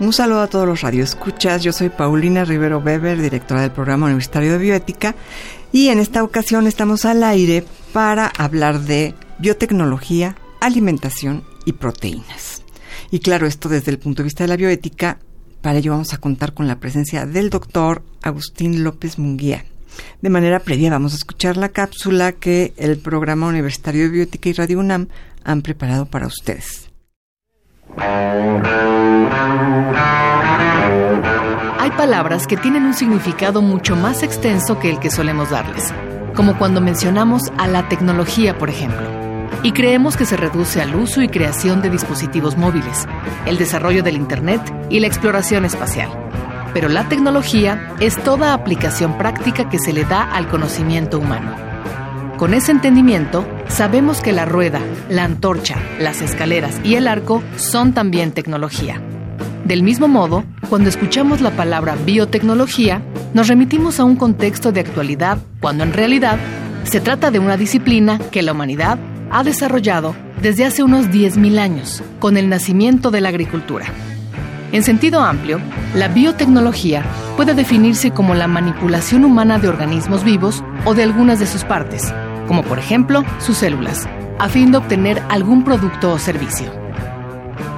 Un saludo a todos los radioescuchas. Yo soy Paulina Rivero Weber, directora del Programa Universitario de Bioética, y en esta ocasión estamos al aire para hablar de biotecnología, alimentación y proteínas. Y claro, esto desde el punto de vista de la bioética, para ello vamos a contar con la presencia del doctor Agustín López Munguía. De manera previa vamos a escuchar la cápsula que el Programa Universitario de Bioética y Radio UNAM han preparado para ustedes. Palabras que tienen un significado mucho más extenso que el que solemos darles, como cuando mencionamos a la tecnología, por ejemplo, y creemos que se reduce al uso y creación de dispositivos móviles, el desarrollo del Internet y la exploración espacial. Pero la tecnología es toda aplicación práctica que se le da al conocimiento humano. Con ese entendimiento, sabemos que la rueda, la antorcha, las escaleras y el arco son también tecnología. Del mismo modo, cuando escuchamos la palabra biotecnología, nos remitimos a un contexto de actualidad, cuando en realidad se trata de una disciplina que la humanidad ha desarrollado desde hace unos 10.000 años, con el nacimiento de la agricultura. En sentido amplio, la biotecnología puede definirse como la manipulación humana de organismos vivos o de algunas de sus partes, como por ejemplo sus células, a fin de obtener algún producto o servicio.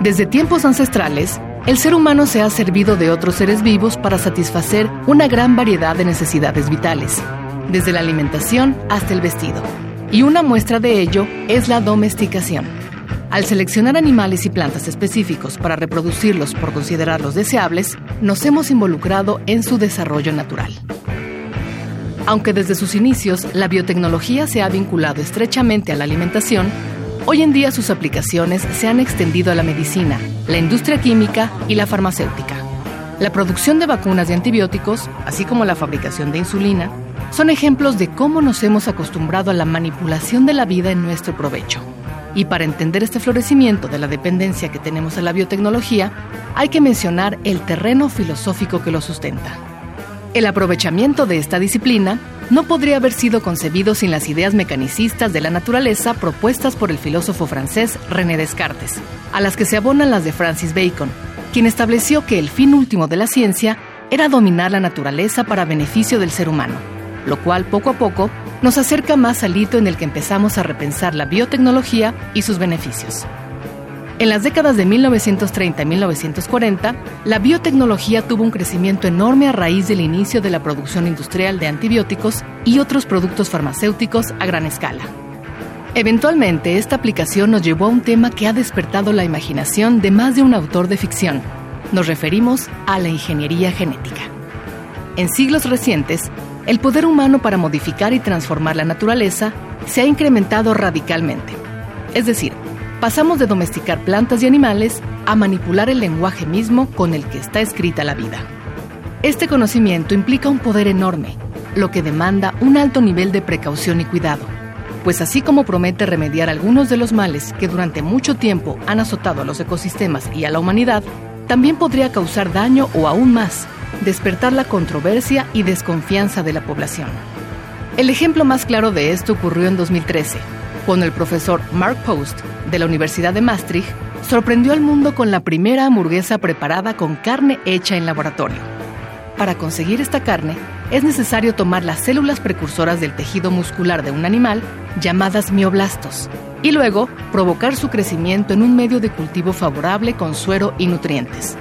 Desde tiempos ancestrales, el ser humano se ha servido de otros seres vivos para satisfacer una gran variedad de necesidades vitales, desde la alimentación hasta el vestido. Y una muestra de ello es la domesticación. Al seleccionar animales y plantas específicos para reproducirlos por considerarlos deseables, nos hemos involucrado en su desarrollo natural. Aunque desde sus inicios la biotecnología se ha vinculado estrechamente a la alimentación, hoy en día sus aplicaciones se han extendido a la medicina, la industria química y la farmacéutica. La producción de vacunas y antibióticos, así como la fabricación de insulina, son ejemplos de cómo nos hemos acostumbrado a la manipulación de la vida en nuestro provecho. Y para entender este florecimiento de la dependencia que tenemos a la biotecnología, hay que mencionar el terreno filosófico que lo sustenta. El aprovechamiento de esta disciplina no podría haber sido concebido sin las ideas mecanicistas de la naturaleza propuestas por el filósofo francés René Descartes, a las que se abonan las de Francis Bacon, quien estableció que el fin último de la ciencia era dominar la naturaleza para beneficio del ser humano, lo cual poco a poco nos acerca más al hito en el que empezamos a repensar la biotecnología y sus beneficios. En las décadas de 1930 y 1940, la biotecnología tuvo un crecimiento enorme a raíz del inicio de la producción industrial de antibióticos y otros productos farmacéuticos a gran escala. Eventualmente, esta aplicación nos llevó a un tema que ha despertado la imaginación de más de un autor de ficción. Nos referimos a la ingeniería genética. En siglos recientes, el poder humano para modificar y transformar la naturaleza se ha incrementado radicalmente. Es decir, pasamos de domesticar plantas y animales a manipular el lenguaje mismo con el que está escrita la vida. Este conocimiento implica un poder enorme, lo que demanda un alto nivel de precaución y cuidado, pues así como promete remediar algunos de los males que durante mucho tiempo han azotado a los ecosistemas y a la humanidad, también podría causar daño o aún más, despertar la controversia y desconfianza de la población. El ejemplo más claro de esto ocurrió en 2013, cuando el profesor Mark Post de la Universidad de Maastricht sorprendió al mundo con la primera hamburguesa preparada con carne hecha en laboratorio. Para conseguir esta carne, es necesario tomar las células precursoras del tejido muscular de un animal, llamadas mioblastos, y luego provocar su crecimiento en un medio de cultivo favorable con suero y nutrientes.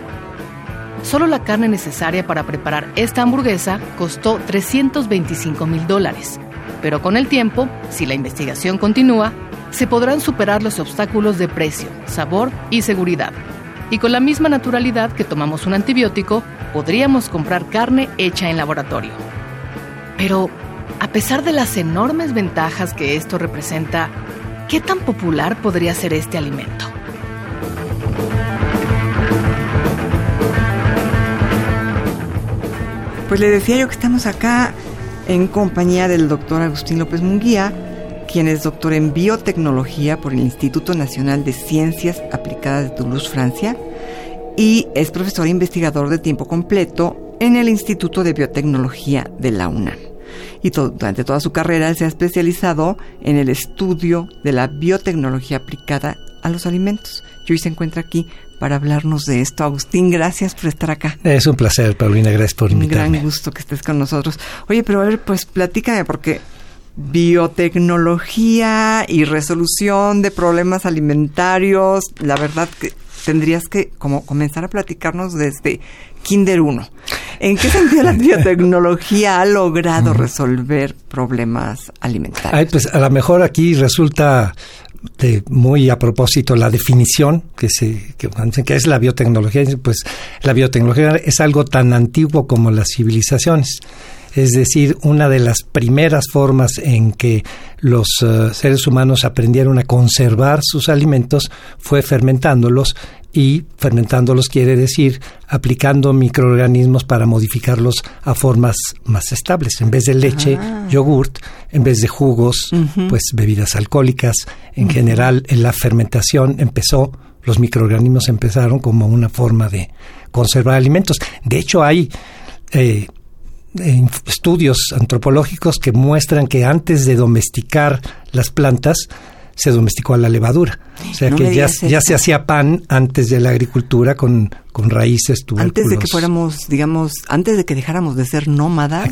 Solo la carne necesaria para preparar esta hamburguesa costó 325 mil dólares, pero con el tiempo, si la investigación continúa, se podrán superar los obstáculos de precio, sabor y seguridad. Y con la misma naturalidad que tomamos un antibiótico, podríamos comprar carne hecha en laboratorio. Pero, a pesar de las enormes ventajas que esto representa, ¿qué tan popular podría ser este alimento? Pues le decía yo que estamos acá en compañía del doctor Agustín López Munguía, quien es doctor en biotecnología por el Instituto Nacional de Ciencias Aplicadas de Toulouse, Francia, y es profesor e investigador de tiempo completo en el Instituto de Biotecnología de la UNAM. Y durante toda su carrera se ha especializado en el estudio de la biotecnología aplicada a los alimentos. Y hoy se encuentra aquí para hablarnos de esto. Agustín, gracias por estar acá. Es un placer, Paulina, gracias por invitarme. Un gran gusto que estés con nosotros. Oye, pero a ver, pues platícame, porque biotecnología y resolución de problemas alimentarios, la verdad que tendrías que como comenzar a platicarnos desde Kinder 1. ¿En qué sentido la biotecnología ha logrado resolver problemas alimentarios? Ay, pues a lo mejor aquí resulta de muy a propósito la definición que se que, es la biotecnología pues la biotecnología es algo tan antiguo como las civilizaciones. Es decir una de las primeras formas en que los uh, seres humanos aprendieron a conservar sus alimentos fue fermentándolos y fermentándolos quiere decir aplicando microorganismos para modificarlos a formas más estables. En vez de leche, ah. yogurt, en vez de jugos, pues bebidas alcohólicas. En general, en la fermentación empezó, los microorganismos empezaron como una forma de conservar alimentos. De hecho, hay eh, estudios antropológicos que muestran que antes de domesticar las plantas, se domesticó a la levadura. O sea que ya, ya se hacía pan antes de la agricultura con, con raíces, Antes de que fuéramos, digamos, antes de que dejáramos de ser nómadas,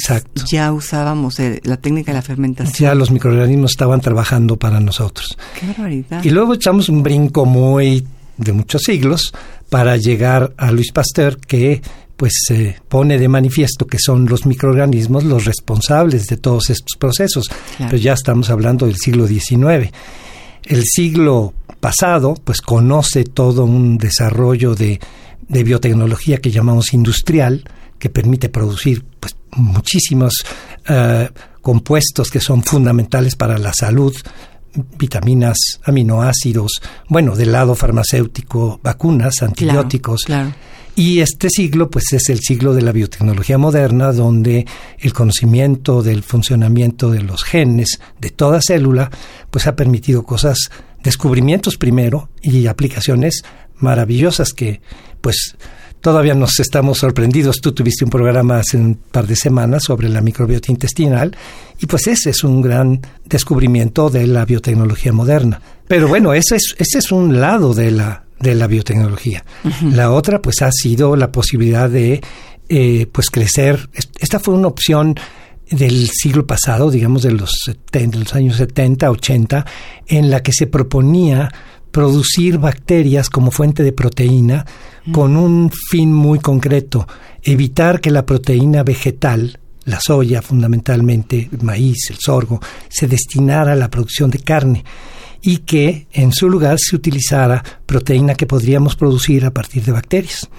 ya usábamos eh, la técnica de la fermentación. Ya los microorganismos estaban trabajando para nosotros. Qué barbaridad. Y luego echamos un brinco muy de muchos siglos para llegar a Luis Pasteur que pues se pone de manifiesto que son los microorganismos los responsables de todos estos procesos. Pero ya estamos hablando del siglo XIX el siglo pasado, pues conoce todo un desarrollo de, biotecnología que llamamos industrial, que permite producir pues, muchísimos eh, compuestos que son fundamentales para la salud, vitaminas, aminoácidos, bueno, del lado farmacéutico, vacunas, antibióticos. Y este siglo, pues es el siglo de la biotecnología moderna, donde el conocimiento del funcionamiento de los genes de toda célula, pues ha permitido cosas, descubrimientos primero y aplicaciones maravillosas que, pues, todavía nos estamos sorprendidos. Tú tuviste un programa hace un par de semanas sobre la microbiota intestinal y pues ese es un gran descubrimiento de la biotecnología moderna. Pero bueno, ese es, ese es un lado de la, de la biotecnología. La otra, pues, ha sido la posibilidad de, eh, pues, crecer. Esta fue una opción del siglo pasado, digamos de los, de los años 70, 80, en la que se proponía producir bacterias como fuente de proteína con un fin muy concreto, evitar que la proteína vegetal, la soya fundamentalmente, el maíz, el sorgo, se destinara a la producción de carne y que en su lugar se utilizara proteína que podríamos producir a partir de bacterias.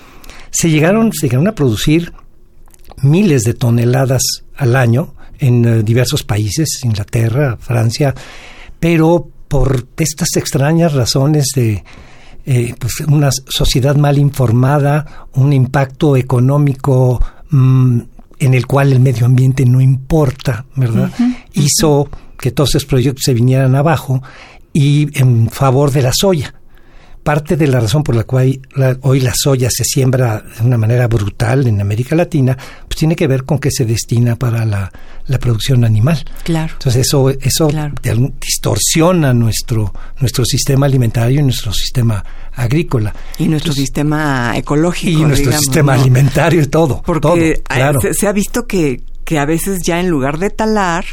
Se llegaron, se llegaron a producir miles de toneladas al año en eh, diversos países, Inglaterra, Francia, pero por estas extrañas razones de eh, pues una sociedad mal informada, un impacto económico mm, en el cual el medio ambiente no importa, ¿verdad? Hizo que todos esos proyectos se vinieran abajo y en favor de la soya. Parte de la razón por la cual hoy la soya se siembra de una manera brutal en América Latina, pues tiene que ver con que se destina para la, producción animal. Claro. Entonces eso, eso distorsiona nuestro, nuestro sistema alimentario y nuestro sistema agrícola. Y nuestro sistema ecológico. Y nuestro sistema alimentario y todo. Porque se, ha visto que, que a veces ya en lugar de talar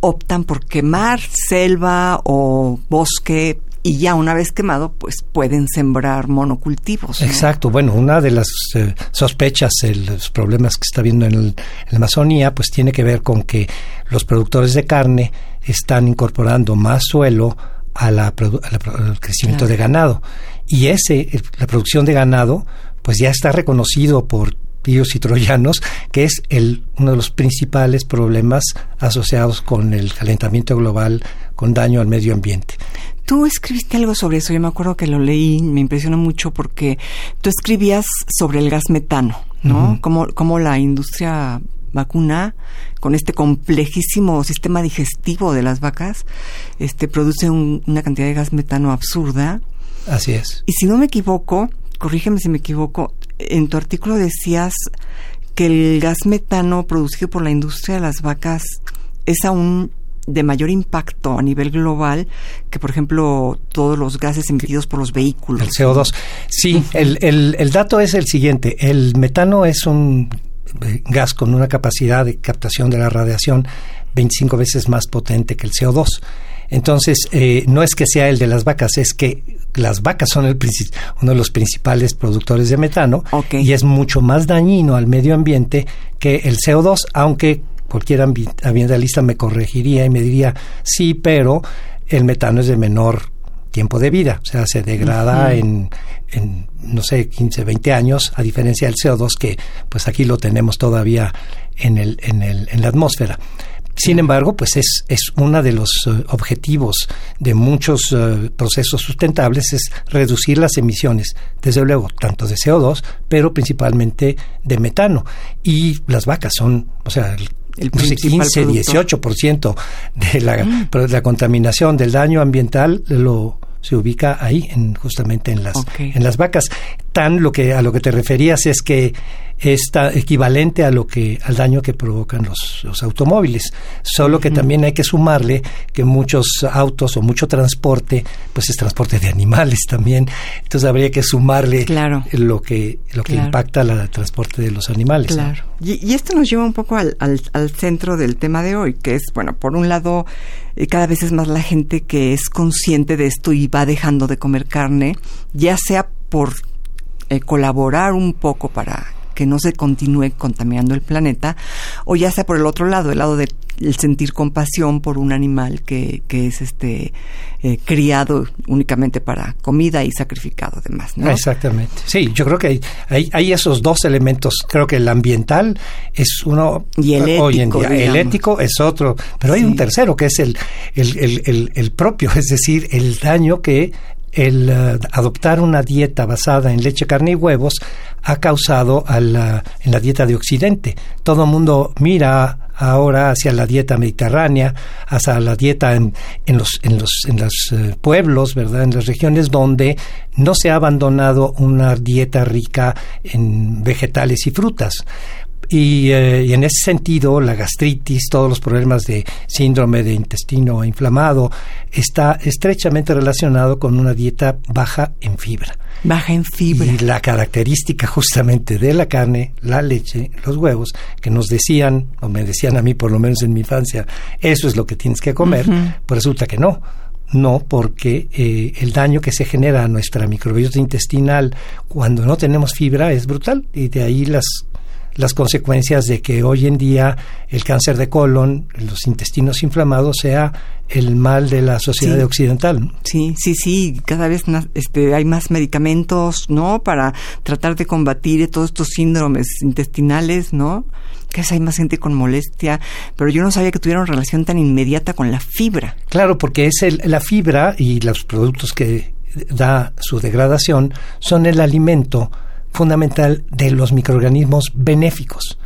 optan por quemar selva o bosque y ya una vez quemado, pues pueden sembrar monocultivos. Exacto. Bueno, una de las eh, sospechas, los problemas que está viendo en, la Amazonía, pues tiene que ver con que los productores de carne están incorporando más suelo a la, al crecimiento de ganado. Y ese, la producción de ganado, pues ya está reconocido por y troyanos, que es el, uno de los principales problemas asociados con el calentamiento global, con daño al medio ambiente. tú escribiste algo sobre eso, yo me acuerdo que lo leí, me impresionó mucho porque tú escribías sobre el gas metano, ¿no? como, la industria vacuna con este complejísimo sistema digestivo de las vacas este produce una cantidad de gas metano absurda así es y si no me equivoco corrígeme si me equivoco en tu artículo decías que el gas metano producido por la industria de las vacas es aún de mayor impacto a nivel global que, por ejemplo, todos los gases emitidos por los vehículos. El CO2. Sí, el, el, dato es el siguiente. El metano es un eh, gas con una capacidad de captación de la radiación 25 veces más potente que el CO2. Entonces, eh, no es que sea el de las vacas, es que las vacas son el uno de los principales productores de metano y es mucho más dañino al medio ambiente que el CO2, aunque cualquier ambientalista me corregiría y me diría, sí, pero el metano es de menor tiempo de vida, o sea, se degrada en, en, no sé, 15, 20 años, a diferencia del CO2 que pues aquí lo tenemos todavía en, el, en, el, en la atmósfera. Sin embargo, pues es, es uno de los eh, objetivos de muchos eh, procesos sustentables es reducir las emisiones, desde luego, tanto de CO2, pero principalmente de metano. Y las vacas son, o sea, el, 15, 18% de la, mm. de la contaminación, del daño ambiental, lo se ubica ahí, en, justamente en las, en las vacas. Tan lo que a lo que te referías es que está equivalente a lo que al daño que provocan los, los automóviles. Solo que también hay que sumarle que muchos autos o mucho transporte, pues es transporte de animales también. Entonces habría que sumarle lo que lo que impacta el transporte de los animales. Claro. Y, esto nos lleva un poco al, al, al centro del tema de hoy, que es bueno, por un lado eh, cada vez es más la gente que es consciente de esto y va dejando de comer carne, ya sea por eh, colaborar un poco para que no se continúe contaminando el planeta, o ya sea por el otro lado, el lado de el sentir compasión por un animal que, que es este eh, criado únicamente para comida y sacrificado además. ¿no? Exactamente. Sí, yo creo que hay, hay, hay, esos dos elementos. Creo que el ambiental es uno y el ético, hoy en día. El ético es otro, pero hay un tercero que es el, el, el, el, propio, es decir, el daño que el eh, adoptar una dieta basada en leche, carne y huevos ha causado la, en la dieta de Occidente. Todo el mundo mira ahora hacia la dieta mediterránea, hacia la dieta en, en los, en los, en los eh, pueblos, ¿verdad? En las regiones donde no se ha abandonado una dieta rica en vegetales y frutas. Eh, y, en ese sentido, la gastritis, todos los problemas de síndrome de intestino inflamado, está estrechamente relacionado con una dieta baja en fibra. Baja en fibra. Y la característica justamente de la carne, la leche, los huevos, que nos decían, o me decían a mí por lo menos en mi infancia, eso es lo que tienes que comer, pues resulta que no. No, porque eh, el daño que se genera a nuestra microbiota intestinal cuando no tenemos fibra es brutal y de ahí las las consecuencias de que hoy en día el cáncer de colon, los intestinos inflamados, sea el mal de la sociedad occidental. Sí, sí, sí, cada vez este, hay más medicamentos, ¿no? Para tratar de combatir todos estos síndromes intestinales, ¿no? Que hay más gente con molestia, pero yo no sabía que tuvieran relación tan inmediata con la fibra. Claro, porque es el, la fibra y los productos que da su degradación son el alimento fundamental de los microorganismos benéficos.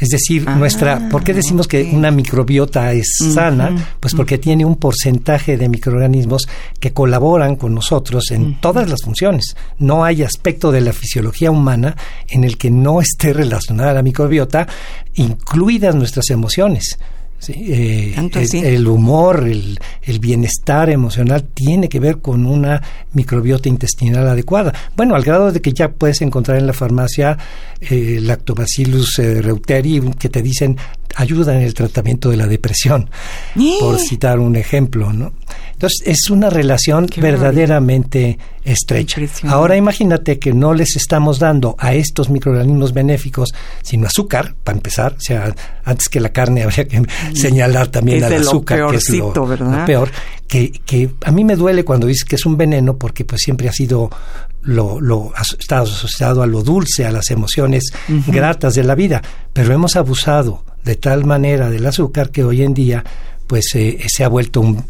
Es decir, ah, nuestra, ¿por qué decimos que una microbiota es sana? Pues porque tiene un porcentaje de microorganismos que colaboran con nosotros en todas las funciones. No hay aspecto de la fisiología humana en el que no esté relacionada la microbiota, incluidas nuestras emociones. Sí, eh, el, humor, el, el, bienestar emocional tiene que ver con una microbiota intestinal adecuada. Bueno, al grado de que ya puedes encontrar en la farmacia eh, Lactobacillus eh, reuteri que te dicen ayuda en el tratamiento de la depresión, por citar un ejemplo, ¿no? Entonces, es una relación verdaderamente estrecha. Ahora imagínate que no les estamos dando a estos microorganismos benéficos sino azúcar, para empezar, o sea, antes que la carne habría que señalar también al azúcar, que es lo, peor, que, que a mí me duele cuando dices que es un veneno porque pues siempre ha sido lo, lo está asociado a lo dulce, a las emociones gratas de la vida, pero hemos abusado de tal manera del azúcar que hoy en día pues eh, se ha vuelto un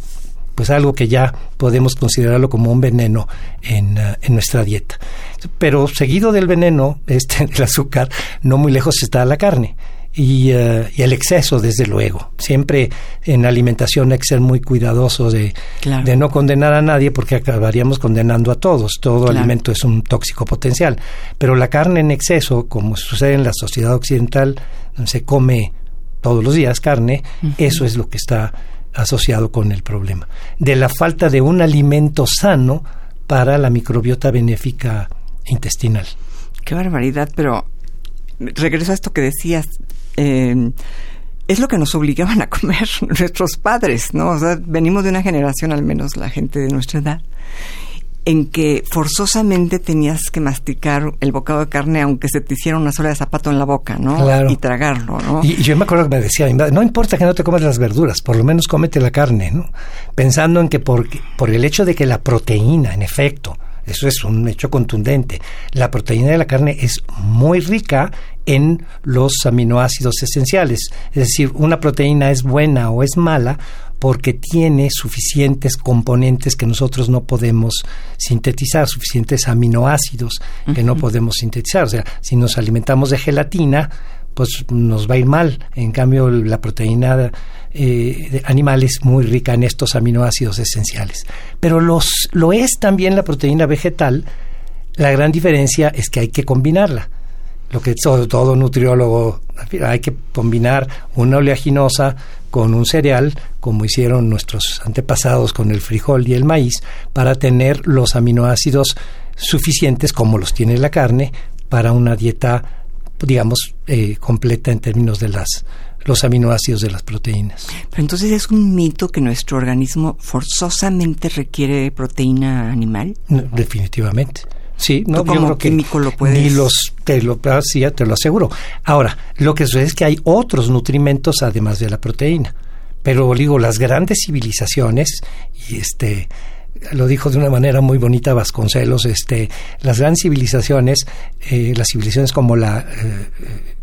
pues algo que ya podemos considerarlo como un veneno en, eh, en nuestra dieta. Pero seguido del veneno, este, del azúcar, no muy lejos está la carne. Y, eh, y, el exceso, desde luego. Siempre en alimentación hay que ser muy cuidadoso de, de no condenar a nadie porque acabaríamos condenando a todos. Todo alimento es un tóxico potencial. Pero la carne en exceso, como sucede en la sociedad occidental, donde se come todos los días carne, eso es lo que está asociado con el problema. De la falta de un alimento sano para la microbiota benéfica intestinal. Qué barbaridad, pero regreso a esto que decías. Eh, es lo que nos obligaban a comer nuestros padres, ¿no? O sea, venimos de una generación, al menos la gente de nuestra edad, en que forzosamente tenías que masticar el bocado de carne aunque se te hiciera una sola de zapato en la boca, ¿no? Claro. Y tragarlo, ¿no? Y, yo me acuerdo que me decía, no importa que no te comas las verduras, por lo menos cómete la carne, ¿no? Pensando en que por, por el hecho de que la proteína, en efecto, eso es un hecho contundente. La proteína de la carne es muy rica en los aminoácidos esenciales. Es decir, una proteína es buena o es mala porque tiene suficientes componentes que nosotros no podemos sintetizar, suficientes aminoácidos que no podemos sintetizar. O sea, si nos alimentamos de gelatina, pues nos va a ir mal. En cambio, la proteína eh, animal es muy rica en estos aminoácidos esenciales. Pero los, lo es también la proteína vegetal. La gran diferencia es que hay que combinarla lo que todo, todo nutriólogo hay que combinar una oleaginosa con un cereal, como hicieron nuestros antepasados con el frijol y el maíz, para tener los aminoácidos suficientes, como los tiene la carne, para una dieta, digamos, eh, completa en términos de las los aminoácidos de las proteínas. Pero entonces es un mito que nuestro organismo forzosamente requiere proteína animal. definitivamente. Sí, no, como químico lo puedes... Ni los, te lo, ah, sí, te lo aseguro. Ahora, lo que sucede es que hay otros nutrimentos además de la proteína. Pero digo, las grandes civilizaciones, y este, lo dijo de una manera muy bonita Vasconcelos, este, las grandes civilizaciones, eh, las civilizaciones como la eh,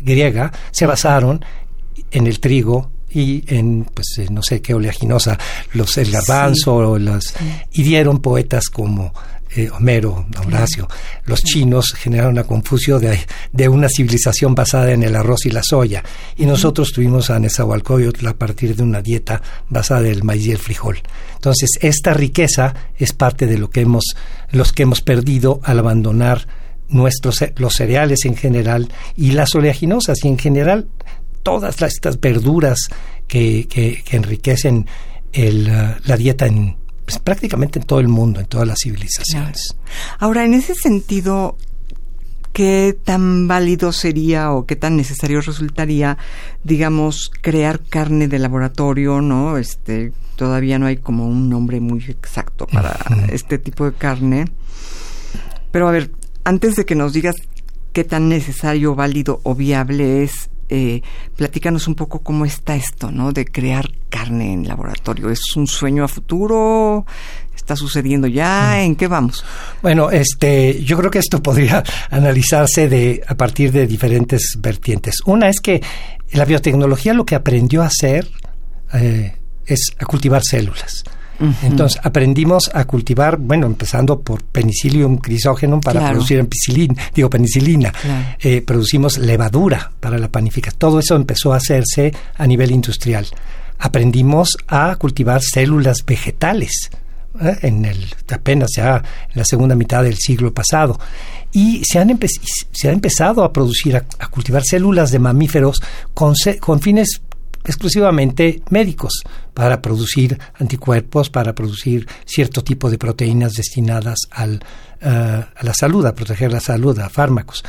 griega, se basaron en el trigo y en pues no sé qué oleaginosa los el garbanzo las y dieron poetas como eh, Homero, Horacio, los chinos generaron la confusión de, de, una civilización basada en el arroz y la soya, y nosotros tuvimos a Nezahualcóyotl a partir de una dieta basada en el maíz y el frijol. Entonces, esta riqueza es parte de lo que hemos, los que hemos perdido al abandonar nuestros los cereales en general y las oleaginosas y en general todas estas verduras que, que, enriquecen el, la dieta en, pues, prácticamente en todo el mundo, en todas las civilizaciones. Ahora, en ese sentido, ¿qué tan válido sería o qué tan necesario resultaría, digamos, crear carne de laboratorio, ¿no? Este, todavía no hay como un nombre muy exacto para este tipo de carne. Pero a ver, antes de que nos digas qué tan necesario, válido o viable es eh, platícanos un poco cómo está esto, ¿no? De crear carne en laboratorio. ¿Es un sueño a futuro? ¿Está sucediendo ya? Mm. ¿En qué vamos? Bueno, este, yo creo que esto podría analizarse de, a partir de diferentes vertientes. Una es que la biotecnología lo que aprendió a hacer eh, es a cultivar células. Entonces aprendimos a cultivar, bueno, empezando por penicillium crisógenum para producir ampicilina, digo penicilina, eh, producimos levadura para la panificación. Todo eso empezó a hacerse a nivel industrial. Aprendimos a cultivar células vegetales. ¿eh? en el apenas ya en la segunda mitad del siglo pasado y se han, se ha empezado a producir a, cultivar células de mamíferos con, con fines exclusivamente médicos para producir anticuerpos, para producir cierto tipo de proteínas destinadas al, eh, a la salud, a proteger la salud, a fármacos.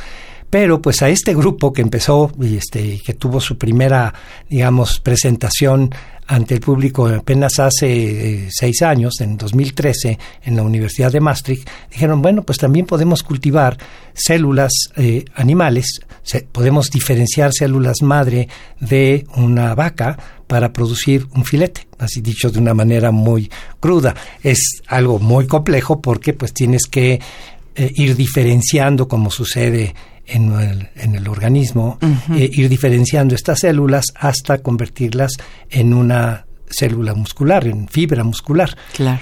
Pero pues a este grupo que empezó y este que tuvo su primera, digamos, presentación ante el público apenas hace eh, seis años, en 2013, en la Universidad de Maastricht, dijeron, bueno, pues también podemos cultivar células eh, animales, podemos diferenciar células madre de una vaca para producir un filete, así dicho de una manera muy cruda. Es algo muy complejo porque pues tienes que eh, ir diferenciando como sucede en el, en el organismo, eh, ir diferenciando estas células hasta convertirlas en una célula muscular, en fibra muscular. Claro.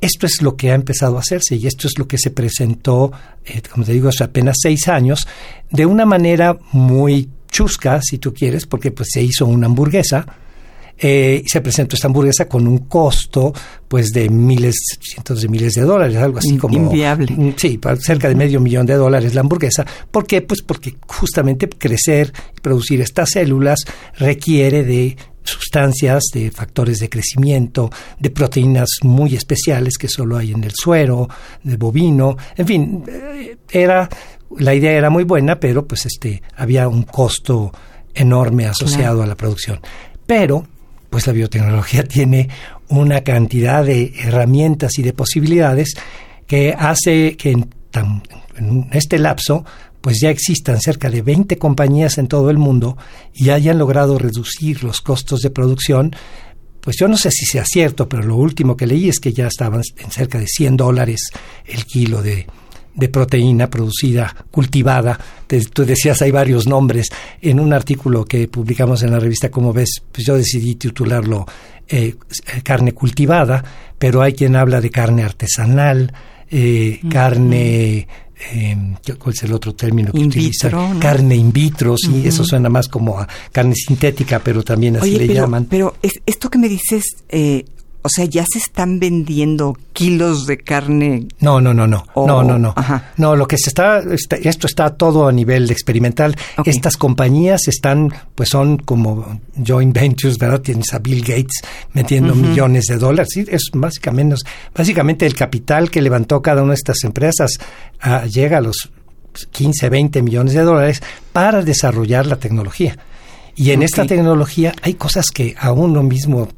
Esto es lo que ha empezado a hacerse y esto es lo que se presentó, eh, como te digo, hace apenas seis años, de una manera muy chusca, si tú quieres, porque pues se hizo una hamburguesa. Eh, se presentó esta hamburguesa con un costo pues de miles, cientos de miles de dólares, algo así como... Inviable. Sí, cerca de medio millón de dólares la hamburguesa. ¿Por qué? Pues porque justamente crecer y producir estas células requiere de sustancias, de factores de crecimiento, de proteínas muy especiales que solo hay en el suero, de bovino, en fin, eh, era la idea era muy buena, pero pues este había un costo enorme asociado a la producción. Pero pues la biotecnología tiene una cantidad de herramientas y de posibilidades que hace que en, este lapso pues ya existan cerca de 20 compañías en todo el mundo y hayan logrado reducir los costos de producción. Pues yo no sé si sea cierto, pero lo último que leí es que ya estaban en cerca de 100 dólares el kilo de, de proteína producida, cultivada. Te- tú decías, hay varios nombres. En un artículo que publicamos en la revista, como ves, pues yo decidí titularlo eh, carne cultivada, pero hay quien habla de carne artesanal, eh, carne... eh, ¿Cuál es el otro término que In utilizan? vitro, ¿no? Carne in vitro, sí, eso suena más como a carne sintética, pero también así Oye, le pero, llaman. pero es- esto que me dices, eh, o sea, ya se están vendiendo kilos de carne. No, no, no, no, O- no, no, no. ajá. No, lo que se está, está- esto está todo a nivel experimental. Estas compañías están, pues son como joint ventures, ¿verdad? Tienes a Bill Gates metiendo millones de dólares. Sí, es básicamente, básicamente el capital que levantó cada una de estas empresas ah, llega a los 15, 20 millones de dólares para desarrollar la tecnología. Y en esta tecnología hay cosas que a uno mismo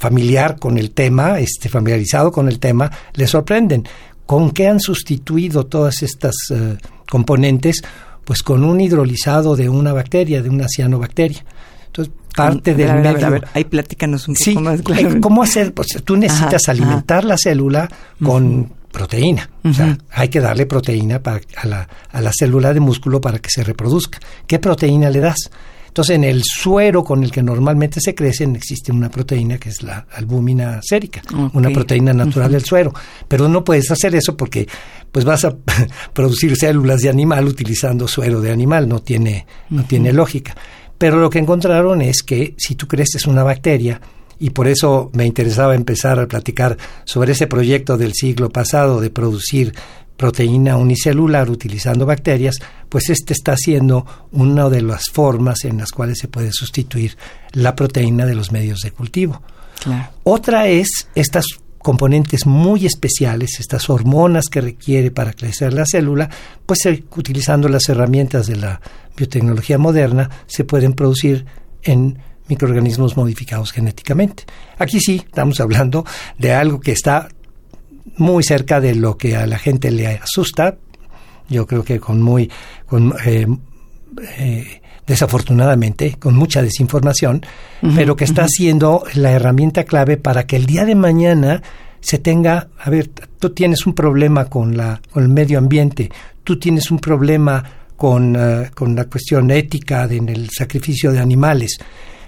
familiar con el tema, este, familiarizado con el tema, le sorprenden. ¿Con qué han sustituido todas estas eh, componentes? Pues con un hidrolizado de una bacteria, de una cianobacteria. Entonces, parte A del a ver, medio... a ver, ahí platícanos un poco Sí, más. eh, claro. ¿cómo hacer? Pues tú necesitas Ajá, alimentar la célula con proteína. O sea, hay que darle proteína para, a, la, a la célula de músculo para que se reproduzca. ¿Qué proteína le das? Entonces, en el suero con el que normalmente se crecen existe una proteína que es la albúmina sérica, una proteína natural del suero. Pero no puedes hacer eso porque pues vas a producir células de animal utilizando suero de animal, no tiene, no tiene lógica. Pero lo que encontraron es que si tú creces una bacteria, y por eso me interesaba empezar a platicar sobre ese proyecto del siglo pasado de producir proteína unicelular utilizando bacterias, pues este está siendo una de las formas en las cuales se puede sustituir la proteína de los medios de cultivo. Claro. Otra es estas componentes muy especiales, estas hormonas que requiere para crecer la célula, pues utilizando las herramientas de la biotecnología moderna se pueden producir en microorganismos modificados genéticamente. Aquí sí estamos hablando de algo que está muy cerca de lo que a la gente le asusta. Yo creo que con muy, con, eh, eh, desafortunadamente, con mucha desinformación, pero que está siendo la herramienta clave para que el día de mañana se tenga, a ver, tú tienes un problema con, la, con el medio ambiente, tú tienes un problema con, eh, con la cuestión ética de, en el sacrificio de animales,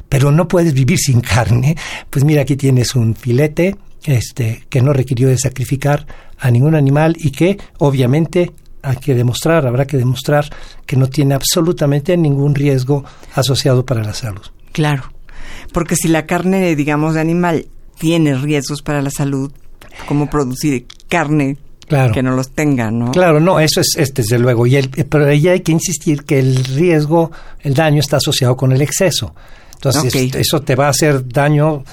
pero no puedes vivir sin carne, pues mira, aquí tienes un filete este, que no requirió de sacrificar a ningún animal y que obviamente hay que demostrar, habrá que demostrar que no tiene absolutamente ningún riesgo asociado para la salud. Claro. Porque si la carne, digamos, de animal tiene riesgos para la salud, ¿cómo producir carne Claro. que no los tenga, no? Claro, no, eso es, es desde luego. Y el, pero ahí hay que insistir que el riesgo, el daño está asociado con el exceso. Entonces, eso te va a hacer daño.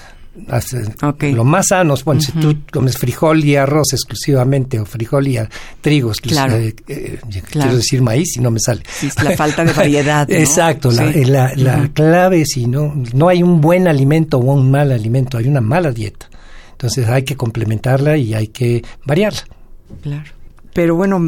Hace- Ok. Lo más sano, es, bueno, si tú comes frijol y arroz exclusivamente, o frijol y trigo exclusivamente, Claro. quiero decir maíz y no me sale. Sí, es la falta de variedad, ¿no? Exacto, la, clave si no, no hay un buen alimento o un mal alimento, hay una mala dieta. Entonces hay que complementarla y hay que variarla. Claro. Pero bueno,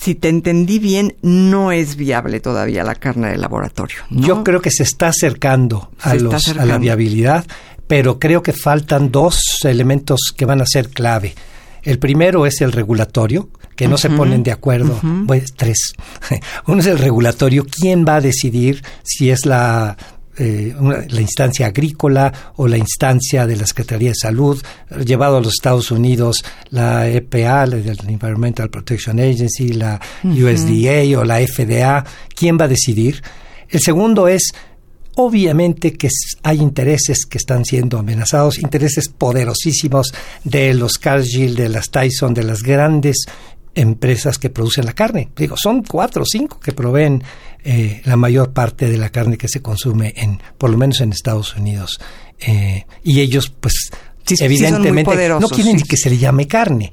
si te entendí bien, no es viable todavía la carne de laboratorio. ¿no? Yo creo que se está acercando, a, Se está los, a acercando. la viabilidad, pero creo que faltan dos elementos que van a ser clave. El primero es el regulatorio, que no se ponen de acuerdo. Pues tres. Uno es el regulatorio. ¿Quién va a decidir si es la eh, la instancia agrícola o la instancia de la Secretaría de Salud, llevado a los Estados Unidos la EPA, la Environmental Protection Agency, la USDA o la FDA, ¿quién va a decidir? El segundo es Obviamente que hay intereses que están siendo amenazados, intereses poderosísimos de los Cargill, de las Tyson, de las grandes empresas que producen la carne. Digo, son cuatro o cinco que proveen eh, la mayor parte de la carne que se consume en, por lo menos en Estados Unidos. Eh, y ellos, pues, evidentemente, no quieren que se le llame carne.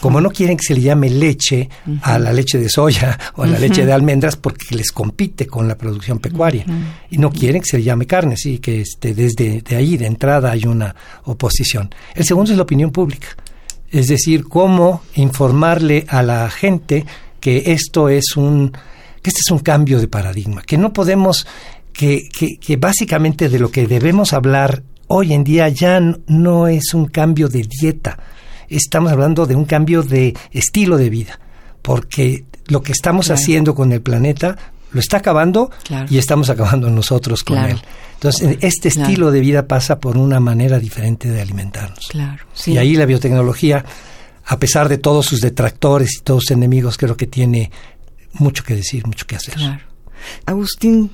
Como no quieren que se le llame leche a la leche de soya o a la leche de almendras porque les compite con la producción pecuaria. Y no quieren que se le llame carne, así que este, desde de ahí de entrada hay una oposición. El segundo es la opinión pública. Es decir, cómo informarle a la gente que esto es un, que este es un cambio de paradigma, que no podemos, que, que, que básicamente de lo que debemos hablar hoy en día ya no es un cambio de dieta, estamos hablando de un cambio de estilo de vida, porque lo que estamos haciendo con el planeta lo está acabando y estamos acabando nosotros con él. Entonces, este estilo de vida pasa por una manera diferente de alimentarnos. Y ahí la biotecnología, a pesar de todos sus detractores y todos sus enemigos, creo que tiene mucho que decir, mucho que hacer. Agustín,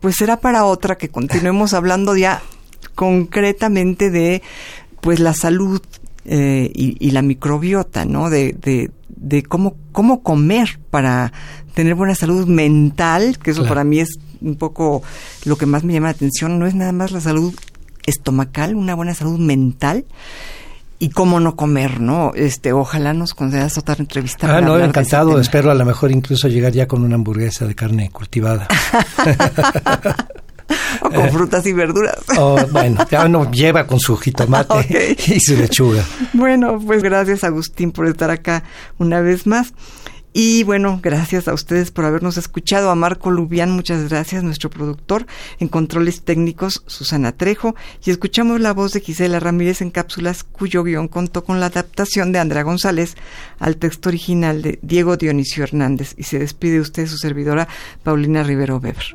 pues será para otra que continuemos hablando ya concretamente de pues la salud eh, y, la microbiota, ¿no? De, de, de, cómo, cómo comer para tener buena salud mental, que eso para mí es un poco lo que más me llama la atención, no es nada más la salud estomacal, una buena salud mental y cómo no comer, ¿no? Este, ojalá nos concedas otra entrevista. Ah, no, encantado, espero a lo mejor incluso llegar ya con una hamburguesa de carne cultivada. o con frutas y verduras. bueno, ya no lleva con su jitomate y su lechuga. Bueno, pues gracias Agustín por estar acá una vez más. Y bueno, gracias a ustedes por habernos escuchado. A Marco Lubián, muchas gracias, nuestro productor. En controles técnicos, Susana Trejo. Y escuchamos la voz de Gisela Ramírez en cápsulas, cuyo guion contó con la adaptación de Andrea González al texto original de Diego Dionisio Hernández. Y se despide usted su servidora, Paulina Rivero Weber.